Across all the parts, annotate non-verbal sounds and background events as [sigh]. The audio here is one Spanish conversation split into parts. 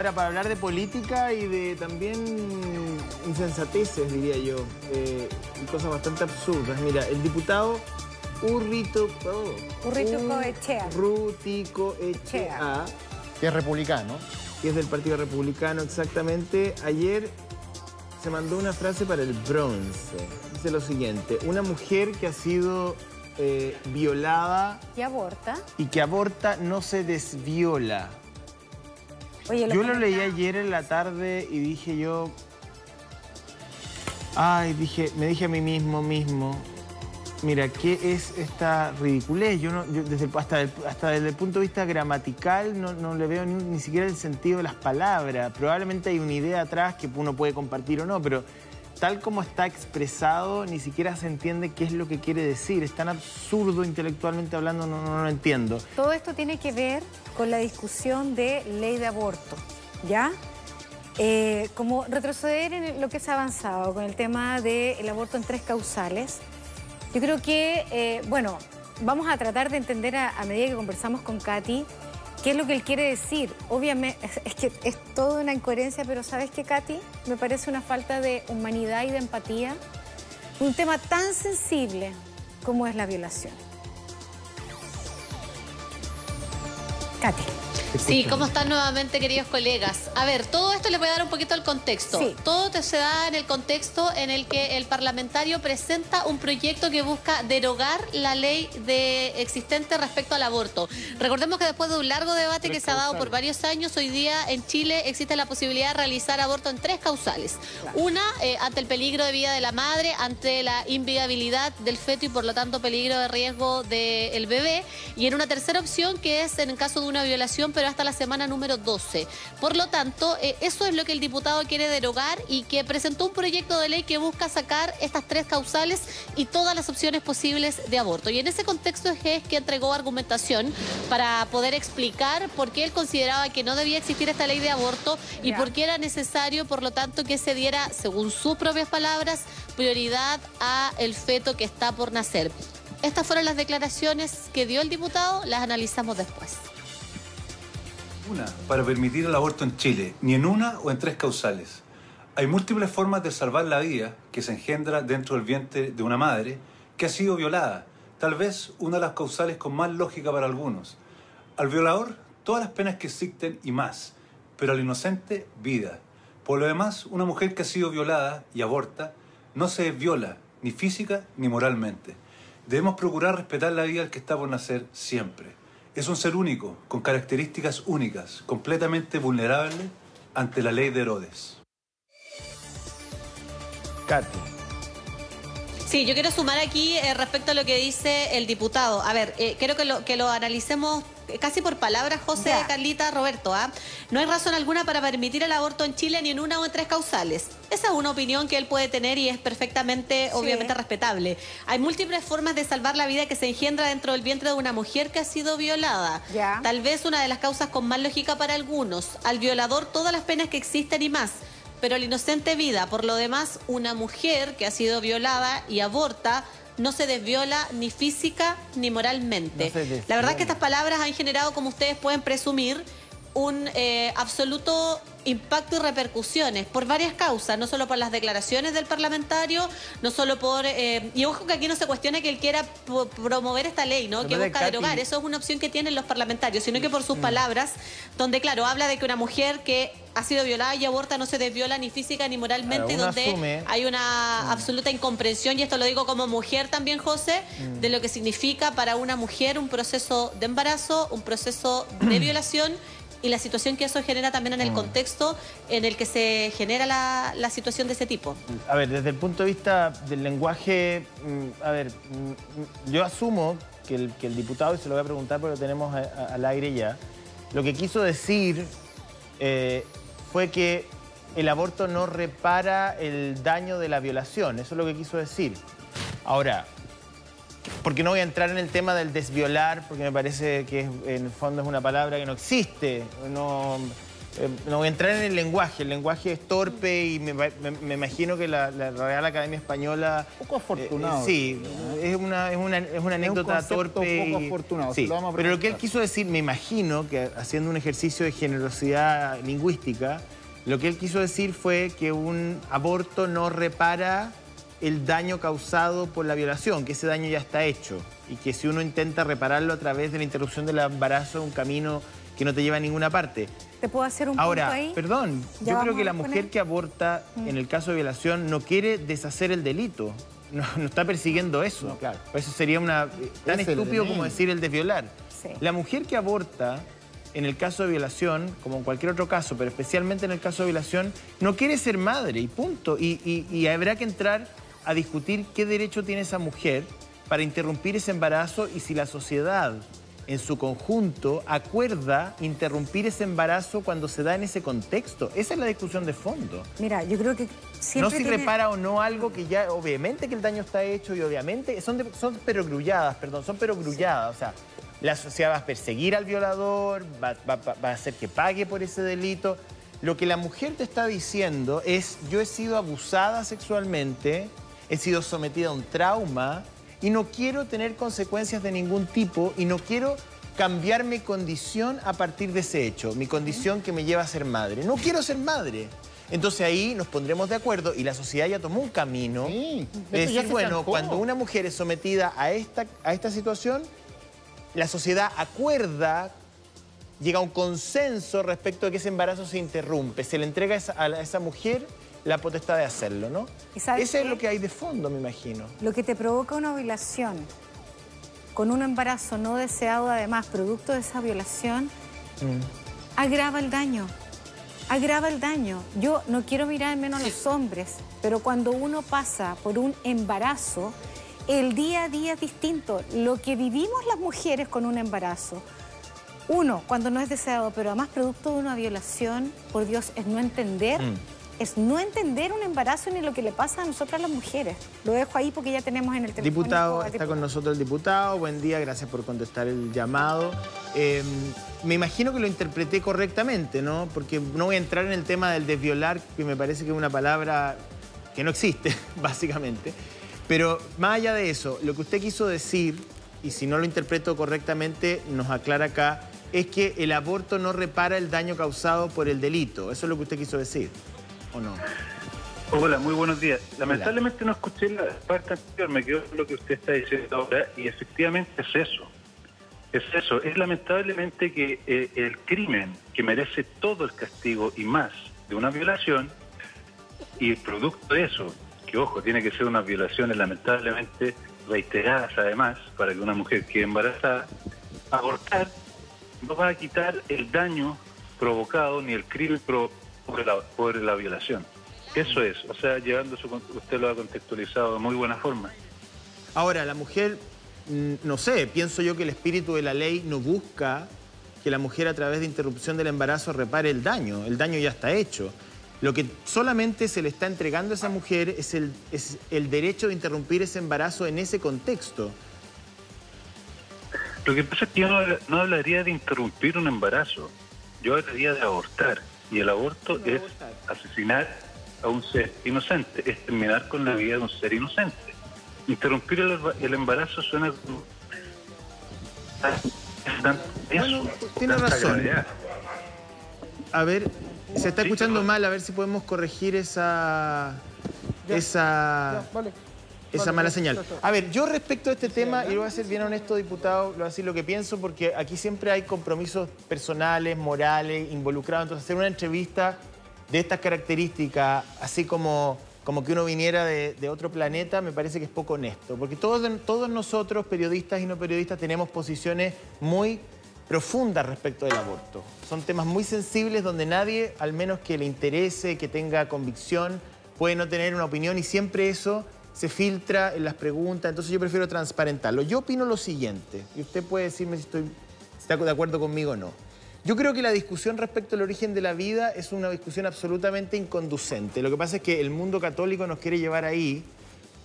Ahora, para hablar de política y de también insensateces, diría yo, eh, y cosas bastante absurdas. Mira, el diputado Urrito... Oh, Urrito Echea. Rutico Echea. Que es republicano. Que es del Partido Republicano, exactamente. Ayer se mandó una frase para el bronce. Dice lo siguiente, una mujer que ha sido eh, violada... Y aborta. Y que aborta no se desviola. Yo lo leí ayer en la tarde y dije yo... Ay, dije, me dije a mí mismo, mismo, mira, ¿qué es esta ridiculez? Yo, no, desde, hasta, hasta desde el punto de vista gramatical no, le veo ni, ni, siquiera el sentido de las palabras. Probablemente hay una idea atrás que uno puede compartir o no, pero tal como está expresado, ni siquiera se entiende qué es lo que quiere decir. Es tan absurdo intelectualmente hablando, no, no, lo entiendo. Todo esto tiene que ver con la discusión de ley de aborto, ¿ya? Eh, como retroceder en lo que se ha avanzado con el tema del aborto en tres causales. Yo creo que, eh, bueno, vamos a tratar de entender a, a medida que conversamos con Katy ¿Qué es lo que él quiere decir? Obviamente, es, que es toda una incoherencia, pero ¿sabes qué, Katy? Me parece una falta de humanidad y de empatía. Un tema tan sensible como es la violación. Katy. Sí, ¿cómo están nuevamente, queridos colegas? A ver, todo esto le voy a dar un poquito el contexto. Todo se da en el contexto en el que el parlamentario presenta un proyecto que busca derogar la ley de existente respecto al aborto. Recordemos que después de un largo debate que se ha dado por varios años, hoy día en Chile existe la posibilidad de realizar aborto en tres causales. Una, eh, ante el peligro de vida de la madre, ante la inviabilidad del feto y por lo tanto peligro de riesgo del bebé. Y en una tercera opción que es en el caso de una violación, pero hasta la semana número 12. Por lo tanto, eh, eso es lo que el diputado quiere derogar y que presentó un proyecto de ley que busca sacar estas tres causales y todas las opciones posibles de aborto. Y en ese contexto es que entregó argumentación para poder explicar por qué él consideraba que no debía existir esta ley de aborto y por qué era necesario, por lo tanto, que se diera, según sus propias palabras, prioridad a el feto que está por nacer. Estas fueron las declaraciones que dio el diputado, las analizamos después una para permitir el aborto en Chile, ni en una o en tres causales. Hay múltiples formas de salvar la vida que se engendra dentro del vientre de una madre que ha sido violada, tal vez una de las causales con más lógica para algunos. Al violador, todas las penas que existen y más, pero al inocente, vida. Por lo demás, una mujer que ha sido violada y aborta no se viola, ni física ni moralmente. Debemos procurar respetar la vida del que está por nacer siempre. Es un ser único, con características únicas, completamente vulnerable ante la ley de Herodes. Katy. Sí, yo quiero sumar aquí eh, respecto a lo que dice el diputado. A ver, eh, quiero que lo, que lo analicemos casi por palabras, José, Carlita, Roberto. ¿ah? No hay razón alguna para permitir el aborto en Chile ni en una o en tres causales. Esa es una opinión que él puede tener y es perfectamente, obviamente, respetable. Hay múltiples formas de salvar la vida que se engendra dentro del vientre de una mujer que ha sido violada. Tal vez una de las causas con más lógica para algunos. Al violador todas las penas que existen y más pero al inocente vida. Por lo demás, una mujer que ha sido violada y aborta no se desviola ni física ni moralmente. la verdad es que estas palabras han generado, como ustedes pueden presumir, un eh, absoluto impacto y repercusiones por varias causas, no solo por las declaraciones del parlamentario, no solo por... Eh, y ojo que aquí no se cuestione que él quiera promover esta ley, ¿no? que busca derogar, eso es una opción que tienen los parlamentarios, sino que por sus mm. palabras, donde claro, habla de que una mujer que ha sido violada y aborta no se desviola ni física ni moralmente, donde hay una mm. absoluta incomprensión, y esto lo digo como mujer también, José, de lo que significa para una mujer un proceso de embarazo, un proceso de [clears throat] violación y la situación que eso genera también en el mm. contexto en el que se genera la, situación de ese tipo. A ver, desde el punto de vista del lenguaje, mm, a ver, mm, yo asumo que el, que el diputado, y se lo voy a preguntar porque lo tenemos al aire ya, lo que quiso decir eh, fue que el aborto no repara el daño de la violación, eso es lo que quiso decir. Ahora, porque no voy a entrar en el tema del desviolar, porque me parece que en el fondo es una palabra que no existe. No, Eh, no voy a entrar en el lenguaje, el lenguaje es torpe y me, imagino que la, Real Academia Española... Un poco afortunado. Eh, sí, es una, es una, es una anécdota torpe. Un poco afortunado. Sí, pero lo que él quiso decir, me imagino que haciendo un ejercicio de generosidad lingüística, lo que él quiso decir fue que un aborto no repara el daño causado por la violación, que ese daño ya está hecho y que si uno intenta repararlo a través de la interrupción del embarazo un camino que no te lleva a ninguna parte. ¿Te puedo hacer un Ahora, punto ahí? perdón, yo creo que la mujer que aborta mm. en el caso de violación no quiere deshacer el delito. No, está persiguiendo eso. claro. Eso sería una tan estúpido como decir el de violar. La mujer que aborta en el caso de violación, como en cualquier otro caso, pero especialmente en el caso de violación, no quiere ser madre y punto. y habrá que entrar a discutir qué derecho tiene esa mujer para interrumpir ese embarazo y si la sociedad en su conjunto acuerda interrumpir ese embarazo cuando se da en ese contexto. Esa es la discusión de fondo. Mira, yo creo que siempre No si repara o no algo que ya, obviamente que el daño está hecho y obviamente son, son perogrulladas, perdón, son perogrulladas. O sea, la sociedad va a perseguir al violador, va, va a hacer que pague por ese delito. Lo que la mujer te está diciendo es, yo he sido abusada sexualmente, he sido sometida a un trauma y no quiero tener consecuencias de ningún tipo y no quiero cambiar mi condición a partir de ese hecho, mi condición que me lleva a ser madre. No quiero ser madre. Entonces ahí nos pondremos de acuerdo y la sociedad ya tomó un camino de decir, bueno, cuando una mujer es sometida a esta, a esta situación, la sociedad acuerda, llega a un consenso respecto de que ese embarazo se interrumpe, se le entrega a esa mujer la potestad de hacerlo, ¿no? Ese es lo que hay de fondo, me imagino. Lo que te provoca una violación con un embarazo no deseado, además, producto de esa violación, mm. agrava el daño. Agrava el daño. Yo no quiero mirar menos a los hombres, pero cuando uno pasa por un embarazo, el día a día es distinto. Lo que vivimos las mujeres con un embarazo, uno, cuando no es deseado, pero además producto de una violación, por Dios, es no entender mm es no entender un embarazo ni lo que le pasa a nosotras las mujeres. Lo dejo ahí porque ya tenemos en el teléfono. Diputado, está con nosotros el diputado. Buen día, gracias por contestar el llamado. Em, me imagino que lo interpreté correctamente, ¿no? Porque no voy a entrar en el tema del desviolar, que me parece que es una palabra que no existe, [laughs] básicamente. Pero más allá de eso, lo que usted quiso decir, y si no lo interpreto correctamente, nos aclara acá, es que el aborto no repara el daño causado por el delito. Eso es lo que usted quiso decir. ¿O no? Hola, muy buenos días. Lamentablemente no escuché la parte anterior, me quedo con lo que usted está diciendo ahora y efectivamente es eso. Es eso, es lamentablemente que eh, el crimen que merece todo el castigo y más de una violación y el producto de eso, que ojo, tiene que ser unas violaciones lamentablemente reiteradas además para que una mujer quede embarazada, abortar no va a quitar el daño provocado ni el crimen provocado por la, violación. Eso es, o sea, llevando su, usted lo ha contextualizado de muy buena forma. Ahora, la mujer, mm, no sé, pienso yo que el espíritu de la ley no busca que la mujer a través de interrupción del embarazo repare el daño, el daño ya está hecho. Lo que solamente se le está entregando a esa mujer es el, es el derecho de interrumpir ese embarazo en ese contexto. Lo que pasa es que yo no hablaría de interrumpir un embarazo, yo hablaría de abortar. Y el aborto es asesinar a un ser inocente, es terminar con la vida de un ser inocente. Interrumpir el, embarazo suena como... Bueno, tiene razón. A ver, se está escuchando mal, a ver si podemos corregir esa... esa esa mala señal. A ver, yo respecto a este tema, y lo voy a ser bien honesto, diputado, lo voy a decir lo que pienso, porque aquí siempre hay compromisos personales, morales, involucrados. Entonces, hacer una entrevista de estas características, así como, como que uno viniera de, otro planeta, me parece que es poco honesto. Porque todos, todos nosotros, periodistas y no periodistas, tenemos posiciones muy profundas respecto del aborto. Son temas muy sensibles donde nadie, al menos que le interese, que tenga convicción, puede no tener una opinión y siempre eso se filtra en las preguntas, entonces yo prefiero transparentarlo. Yo opino lo siguiente, y usted puede decirme si estoy, está de acuerdo conmigo o no. Yo creo que la discusión respecto al origen de la vida es una discusión absolutamente inconducente. Lo que pasa es que el mundo católico nos quiere llevar ahí,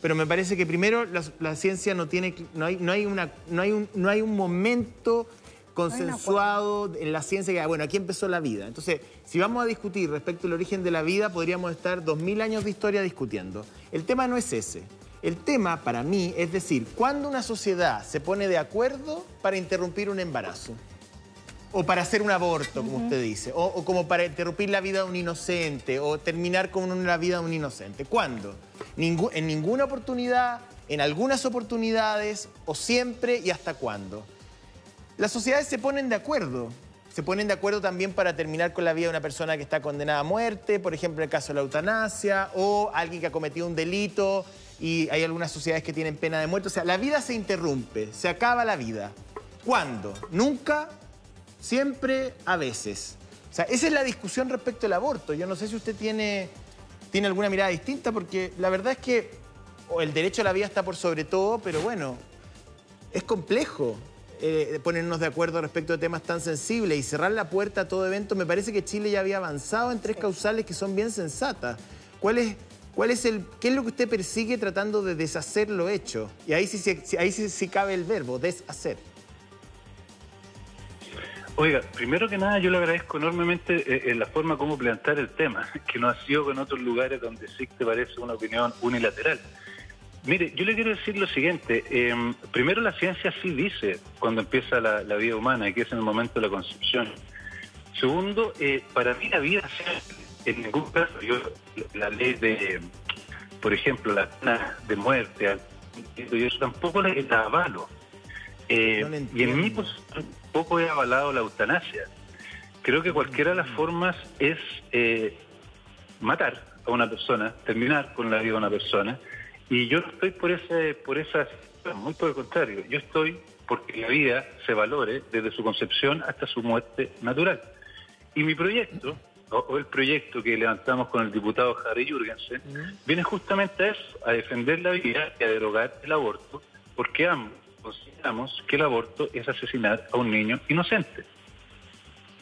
pero me parece que primero la, ciencia no tiene, no hay, no hay, no hay, no hay un momento consensuado en la ciencia que, bueno, aquí empezó la vida. Entonces, si vamos a discutir respecto al origen de la vida, podríamos estar dos mil años de historia discutiendo. El tema no es ese. El tema, para mí, es decir, ¿cuándo una sociedad se pone de acuerdo para interrumpir un embarazo? O para hacer un aborto, como usted dice. O, como para interrumpir la vida de un inocente. O terminar con la vida de un inocente. ¿Cuándo? en ninguna oportunidad, en algunas oportunidades, o siempre y hasta cuándo. Las sociedades se ponen de acuerdo. Se ponen de acuerdo también para terminar con la vida de una persona que está condenada a muerte, por ejemplo, el caso de la eutanasia, o alguien que ha cometido un delito y hay algunas sociedades que tienen pena de muerte. O sea, la vida se interrumpe, se acaba la vida. ¿Cuándo? Nunca, siempre, a veces. O sea, esa es la discusión respecto al aborto. Yo no sé si usted tiene, tiene alguna mirada distinta, porque la verdad es que el derecho a la vida está por sobre todo, pero bueno, es complejo. Eh, ponernos de acuerdo respecto de temas tan sensibles y cerrar la puerta a todo evento, me parece que Chile ya había avanzado en tres causales que son bien sensatas. ¿Cuál es, cuál es el, ¿Qué es lo que usted persigue tratando de deshacer lo hecho? Y ahí sí, ahí sí, cabe el verbo, deshacer. Oiga, primero que nada yo le agradezco enormemente eh, en la forma como plantear el tema, [laughs] que no ha sido con otros lugares donde sí te parece una opinión unilateral. Mire, yo le quiero decir lo siguiente. Em, primero, la ciencia sí dice cuando empieza la, vida humana, que es en el momento de la concepción. Segundo, eh, para mí la vida, en ningún caso, yo la ley de, por ejemplo, la pena de muerte, yo tampoco la, la avalo. Eh, y en mí pues, tampoco he avalado la eutanasia. Creo que cualquiera de las formas es eh, matar a una persona, terminar con la vida de una persona. Y yo no estoy por ese, por esa muy por el contrario, yo estoy porque la vida se valore desde su concepción hasta su muerte natural. Y mi proyecto, o, el proyecto que levantamos con el diputado Harry Jürgensen, viene justamente a eso, a defender la vida y a derogar el aborto, porque ambos consideramos que el aborto es asesinar a un niño inocente.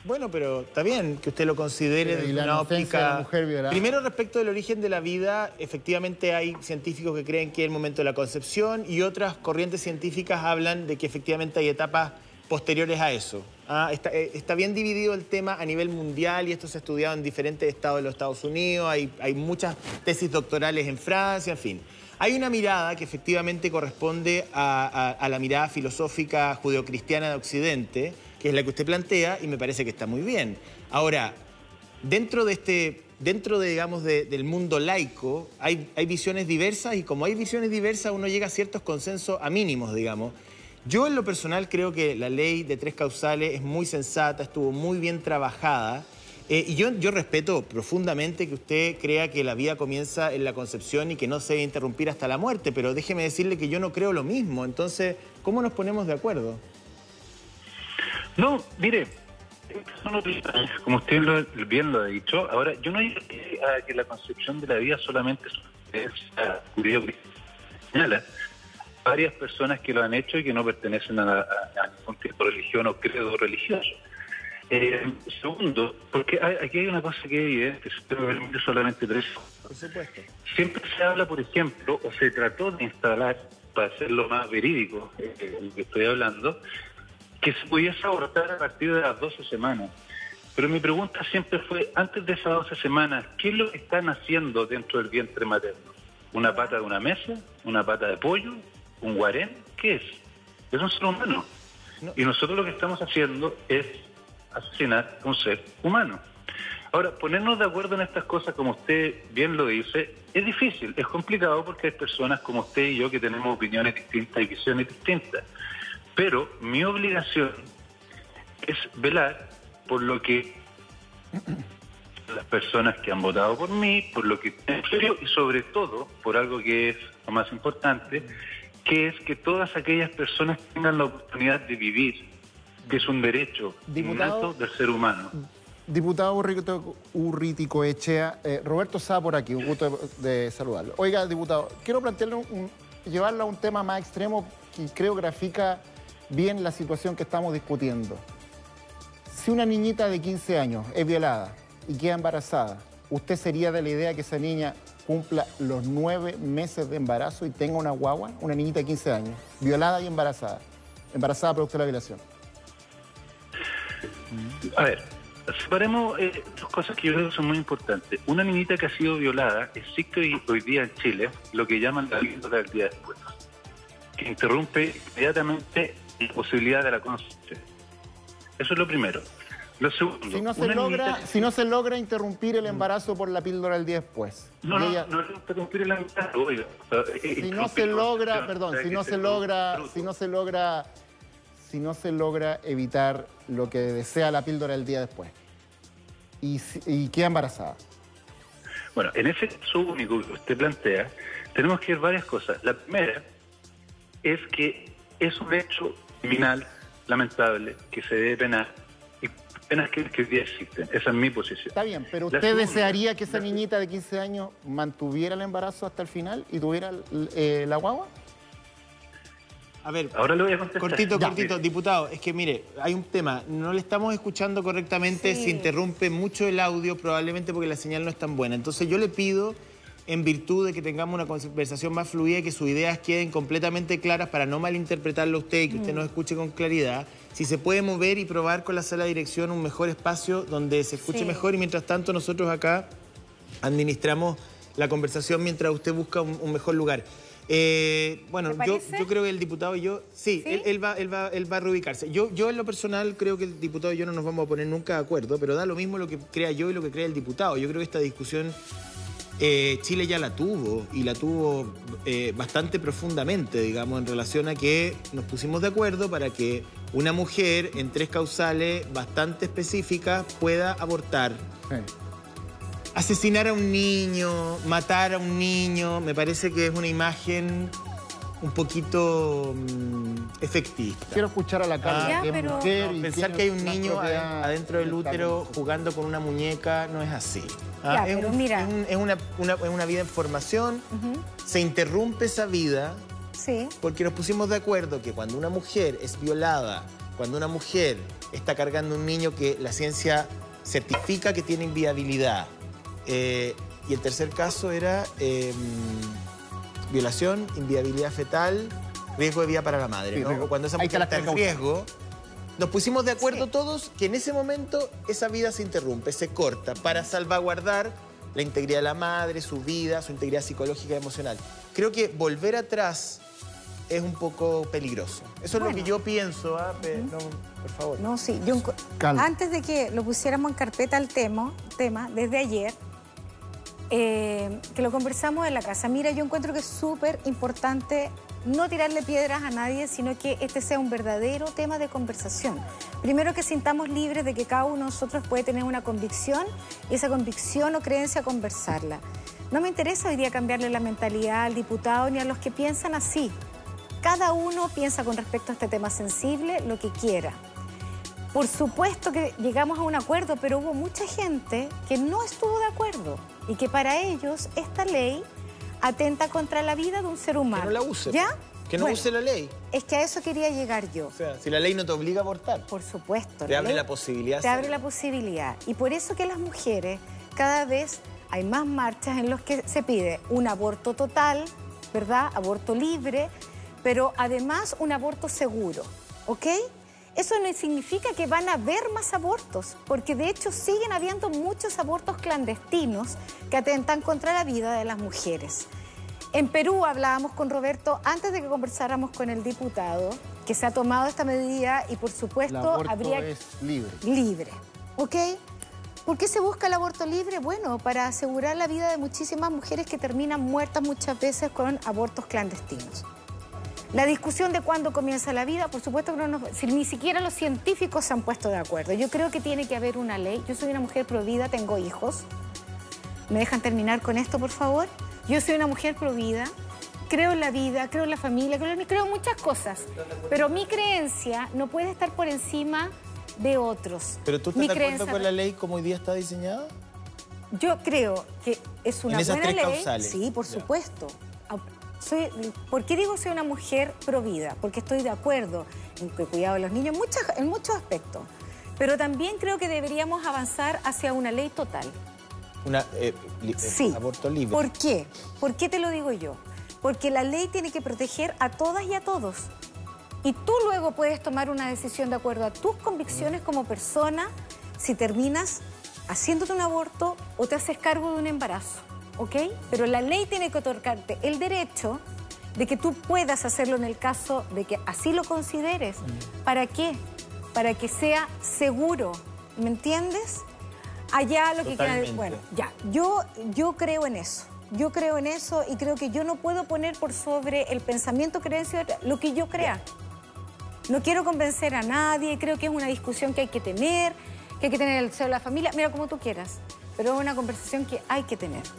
Bueno, pero está bien que usted lo considere desde una óptica... Primero, respecto del origen de la vida, efectivamente hay científicos que creen que es el momento de la concepción y otras corrientes científicas hablan de que efectivamente hay etapas posteriores a eso. Ah, eh, está, bien dividido el tema a nivel mundial y esto se ha estudiado en diferentes estados de los Estados Unidos, hay, hay muchas tesis doctorales en Francia, en fin. Hay una mirada que efectivamente corresponde a, a la mirada filosófica judeocristiana de Occidente, que es la que usted plantea, y me parece que está muy bien. Ahora, dentro de este, dentro de, digamos, del mundo laico, hay, hay visiones diversas, y como hay visiones diversas, uno llega a ciertos consensos a mínimos, digamos. Yo en lo personal creo que la ley de tres causales es muy sensata, estuvo muy bien trabajada. Eh, y yo, yo respeto profundamente que usted crea que la vida comienza en la concepción y que no se debe interrumpir hasta la muerte, pero déjeme decirle que yo no creo lo mismo. Entonces, ¿cómo nos ponemos de acuerdo? No, mire, como usted bien lo ha dicho, ahora yo no digo que, la concepción de la vida solamente es judío cristiana. Varias personas que lo han hecho y que no pertenecen a, ningún tipo de religión o credo religioso. Eh, segundo, porque aquí hay una cosa que es evidente, si me permite solamente tres. Por supuesto. Siempre se habla, por ejemplo, o se trató de instalar, para hacerlo más verídico, eh, lo que estoy hablando, que se pudiese abortar a partir de las 12 semanas. Pero mi pregunta siempre fue, antes de esas 12 semanas, ¿qué es lo que están haciendo dentro del vientre materno? ¿Una pata de una mesa? ¿Una pata de pollo? ¿Un guarén? ¿Qué es? Es un ser humano. Y nosotros lo que estamos haciendo es asesinar a un ser humano. Ahora, ponernos de acuerdo en estas cosas, como usted bien lo dice, es difícil, es complicado porque hay personas como usted y yo que tenemos opiniones distintas y visiones distintas. Pero mi obligación es velar por lo que las personas que han votado por mí, por lo que y sobre todo por algo que es lo más importante, que es que todas aquellas personas tengan la oportunidad de vivir, que es un derecho innato del ser humano. Diputado Urritico Echea, eh, Roberto Sá por aquí, un gusto de, saludarlo. Oiga, diputado, quiero plantearle un, llevarlo a un tema más extremo que creo grafica bien la situación que estamos discutiendo. Si una niñita de 15 años es violada y queda embarazada, ¿usted sería de la idea que esa niña cumpla los nueve meses de embarazo y tenga una guagua? Una niñita de 15 años, violada y embarazada. Embarazada producto de la violación. A ver, separemos eh, dos cosas que yo creo que son muy importantes. Una niñita que ha sido violada existe hoy, día en Chile lo que llaman la píldora del día después, que interrumpe inmediatamente la posibilidad de la concepción. Eso es lo primero. Lo segundo, Si no, se logra, si no se logra interrumpir el embarazo por la píldora del día después. No, y no, ella- no es interrumpir el embarazo, oiga. eh, si no se logra, perdón, si no se logra, si no se logra, si no se logra evitar lo que desea la píldora del día después y, y queda embarazada. Bueno, en ese caso único que usted plantea, tenemos que ver varias cosas. La primera es que es un hecho criminal lamentable que se debe penar y penas que, que hoy día existen. Esa es mi posición. Está bien, pero ¿usted segunda- desearía que esa niñita de 15 años mantuviera el embarazo hasta el final y tuviera eh, la guagua? A ver, Ahora le voy a contestar. cortito, Ya. cortito. Diputado, es que mire, hay un tema. No le estamos escuchando correctamente. Sí. Se interrumpe mucho el audio, probablemente porque la señal no es tan buena. Entonces yo le pido, en virtud de que tengamos una conversación más fluida y que sus ideas queden completamente claras para no malinterpretarlo a usted y que usted nos escuche con claridad, si se puede mover y probar con la sala de dirección un mejor espacio donde se escuche Sí. mejor y mientras tanto nosotros acá administramos la conversación mientras usted busca un, un mejor lugar. Eh, bueno, ¿Te yo, yo creo que el diputado y yo, sí, ¿Sí? Él, él va, él, va, él va a reubicarse. Yo, yo en lo personal creo que el diputado y yo no nos vamos a poner nunca de acuerdo, pero da lo mismo lo que crea yo y lo que crea el diputado. Yo creo que esta discusión eh, Chile ya la tuvo y la tuvo eh, bastante profundamente, digamos, en relación a que nos pusimos de acuerdo para que una mujer en tres causales bastante específicas pueda abortar. Sí. Asesinar a un niño, matar a un niño, me parece que es una imagen un poquito mm, efectista. Quiero escuchar a la Carla, Ya, que es pero- mujer No, y pensar que hay un niño adentro del útero jugando con una muñeca no es así. Ah, Ya, es, pero un- mira. es un- es una, una- es una vida en formación, se interrumpe esa vida Sí. porque nos pusimos de acuerdo que cuando una mujer es violada, cuando una mujer está cargando un niño que la ciencia certifica que tiene inviabilidad, eh, y el tercer caso era eh, violación, inviabilidad fetal, riesgo de vida para la madre. Sí, ¿no? riesgo. Cuando esa mujer está en riesgo, nos pusimos de acuerdo Sí. todos que en ese momento esa vida se interrumpe, se corta, para salvaguardar la integridad de la madre, su vida, su integridad psicológica y emocional. Creo que volver atrás es un poco peligroso. Eso es lo que yo pienso, ¿ah? Pe- no, por favor. No, sí. Yo Calma. antes de que lo pusiéramos en carpeta el tema, tema desde ayer, eh, que lo conversamos en la casa. Mira, yo encuentro que es súper importante no tirarle piedras a nadie, sino que este sea un verdadero tema de conversación. Primero que sintamos libres de que cada uno de nosotros puede tener una convicción y esa convicción o creencia conversarla. No me interesa hoy día cambiarle la mentalidad al diputado ni a los que piensan así. Cada uno piensa con respecto a este tema sensible lo que quiera. Por supuesto que llegamos a un acuerdo, pero hubo mucha gente que no estuvo de acuerdo y que para ellos esta ley atenta contra la vida de un ser humano. Que no la use. ¿Ya? Que no Bueno, use la ley. Es que a eso quería llegar yo. O sea, si la ley no te obliga a abortar, Por supuesto. te abre ley la posibilidad. Te abre la posibilidad. Y por eso que las mujeres, cada vez hay más marchas en las que se pide un aborto total, ¿verdad? Aborto libre, pero además un aborto seguro, ¿ok? Eso no significa que van a haber más abortos, porque de hecho siguen habiendo muchos abortos clandestinos que atentan contra la vida de las mujeres. En Perú hablábamos con Roberto antes de que conversáramos con el diputado, que se ha tomado esta medida y por El supuesto aborto habría es libre. libre. ¿Ok? ¿Por qué se busca el aborto libre? Bueno, para asegurar la vida de muchísimas mujeres que terminan muertas muchas veces con abortos clandestinos. La discusión de cuándo comienza la vida, por supuesto que no nos, si ni siquiera los científicos se han puesto de acuerdo. Yo creo que tiene que haber una ley. Yo soy una mujer provida, tengo hijos. ¿Me dejan terminar con esto, por favor? Yo soy una mujer provida, creo en la vida, creo en la familia, creo en, creo en muchas cosas. Pero mi creencia no puede estar por encima de otros. Pero tú estás de acuerdo con la ley como hoy día está diseñada? Yo creo que es una En esas buena tres ley. causales. Sí, por Ya. supuesto. Soy, ¿Por qué digo soy una mujer provida? Porque estoy de acuerdo en que cuidado de los niños muchas- en muchos aspectos. Pero también creo que deberíamos avanzar hacia una ley total. Una, eh, li- eh, Sí. aborto libre. ¿Por qué? ¿Por qué te lo digo yo? Porque la ley tiene que proteger a todas y a todos. Y tú luego puedes tomar una decisión de acuerdo a tus convicciones como persona si terminas haciéndote un aborto o te haces cargo de un embarazo, ¿ok? Pero la ley tiene que otorgarte el derecho de que tú puedas hacerlo en el caso de que así lo consideres. ¿Para qué? Para que sea seguro, ¿me entiendes? Allá lo que queda... Bueno, ya, yo, yo creo en eso. Yo creo en eso y creo que yo no puedo poner por sobre el pensamiento, creencia, lo que yo crea. No quiero convencer a nadie, creo que es una discusión que hay que tener, que hay que tener el seno de la familia, mira como tú quieras, pero es una conversación que hay que tener.